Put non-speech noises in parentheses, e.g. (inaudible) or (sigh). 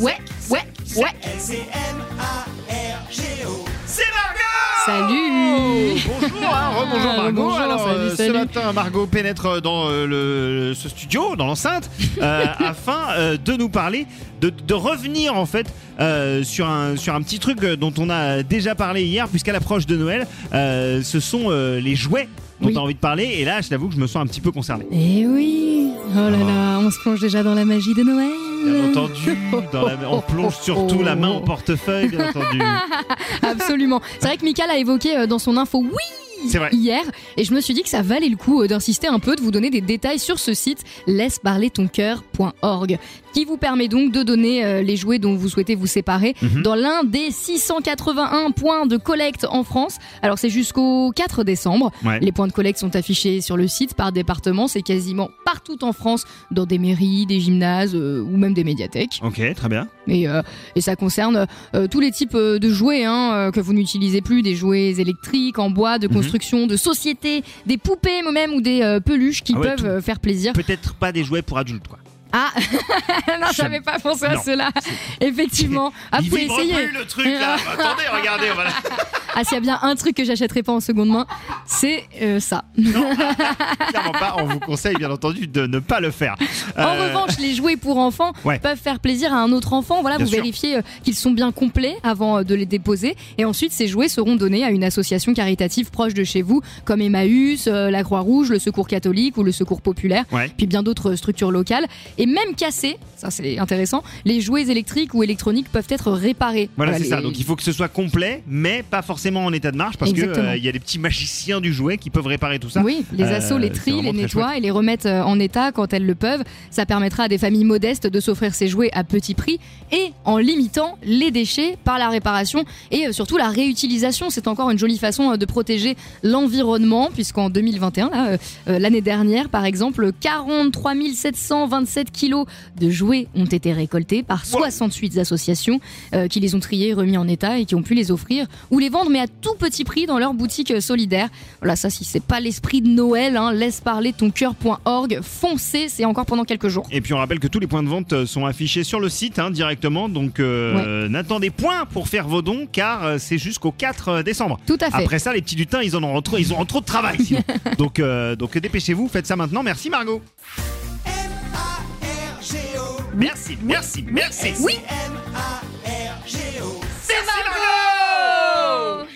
ouais, ouais, ouais. C'est Margot Salut Bonjour, hein, (laughs) rebonjour Ah, Margot. bonjour, Alors, salut, euh, ce matin, Margot pénètre dans euh, le, ce studio, dans l'enceinte, (laughs) euh, afin euh, de nous parler, de, de revenir en fait euh, sur, un, sur un petit truc dont on a déjà parlé hier, puisqu'à l'approche de Noël, euh, ce sont euh, les jouets dont Oui. on a envie de parler. Et là, je t'avoue que je me sens un petit peu concerné. Eh oui Oh là là, on se plonge déjà dans la magie de Noël Bien entendu, dans la- on plonge surtout la main au portefeuille, bien entendu. (laughs) Absolument. C'est vrai que Michael a évoqué euh, dans son info oui vrai. hier et je me suis dit que ça valait le coup euh, d'insister un peu, de vous donner des détails sur ce site laisse-parler-ton-cœur.org qui vous permet donc de donner euh, les jouets dont vous souhaitez vous séparer Mhm. dans l'un des 681 points de collecte en France. Alors c'est jusqu'au 4 décembre. Ouais. Les points de collecte sont affichés sur le site par département, c'est quasiment partout en France dans des mairies, des gymnases euh, ou même des médiathèques. Ok, très bien. Et, euh, et ça concerne euh, tous les types de jouets hein, que vous n'utilisez plus, des jouets électriques, en bois, de Mhm. construction, de société, des poupées même ou des peluches qui Ah ouais, peuvent faire plaisir. Peut-être pas des jouets pour adultes, quoi. Ah (laughs) non, j'avais pas pensé à Non. cela. Effectivement. Ah, vous pouvez essayer. plus le truc là. (laughs) Attendez, regardez, voilà. Ah, s'il y a bien un truc que j'achèterai pas en seconde main, c'est euh, ça. (laughs) Clairement pas. On vous conseille bien entendu de ne pas le faire. En Euh, revanche, les jouets pour enfants Ouais. peuvent faire plaisir à un autre enfant. Voilà, Bien vous sûr. vérifiez euh, qu'ils sont bien complets avant de les déposer. Et ensuite, ces jouets seront donnés à une association caritative proche de chez vous, comme Emmaüs, la Croix-Rouge, le Secours catholique ou le Secours populaire, Ouais. puis bien d'autres structures locales. Et même cassés, ça c'est intéressant, les jouets électriques ou électroniques peuvent être réparés. Voilà, c'est les- ça. Donc il faut que ce soit complet, mais pas forcément en état de marche, parce qu'il y a des petits magiciens du jouet qui peuvent réparer tout ça. Oui, les Euh, assos les trient, les nettoient et les remettent euh, en état quand elles le peuvent. Ça permettra à des familles modestes de s'offrir ces jouets à petit prix et en limitant les déchets par la réparation et euh, surtout la réutilisation. C'est encore une jolie façon euh, de protéger l'environnement puisqu'en 2021, là, euh, euh, l'année dernière par exemple, 43 727 kilos de jouets ont été récoltés par 68 associations euh, qui les ont triés, remis en état et qui ont pu les offrir ou les vendre mais à tout petit prix dans leur boutique solidaire. Voilà, ça si c'est pas l'esprit de Noël, hein, laisse parler ton cœur.org, foncez, c'est encore pendant quelques jours. Et puis on rappelle que tous les points de vente euh, sont affichés sur le site hein, directement, donc euh, n'attendez point pour faire vos dons car euh, c'est jusqu'au 4 décembre. Tout à fait. Après ça, les petits lutins, ils en ont trop, ils ont trop de travail. (laughs) donc, euh, donc dépêchez-vous, faites ça maintenant. Merci Margot. Merci, merci, merci. Oui.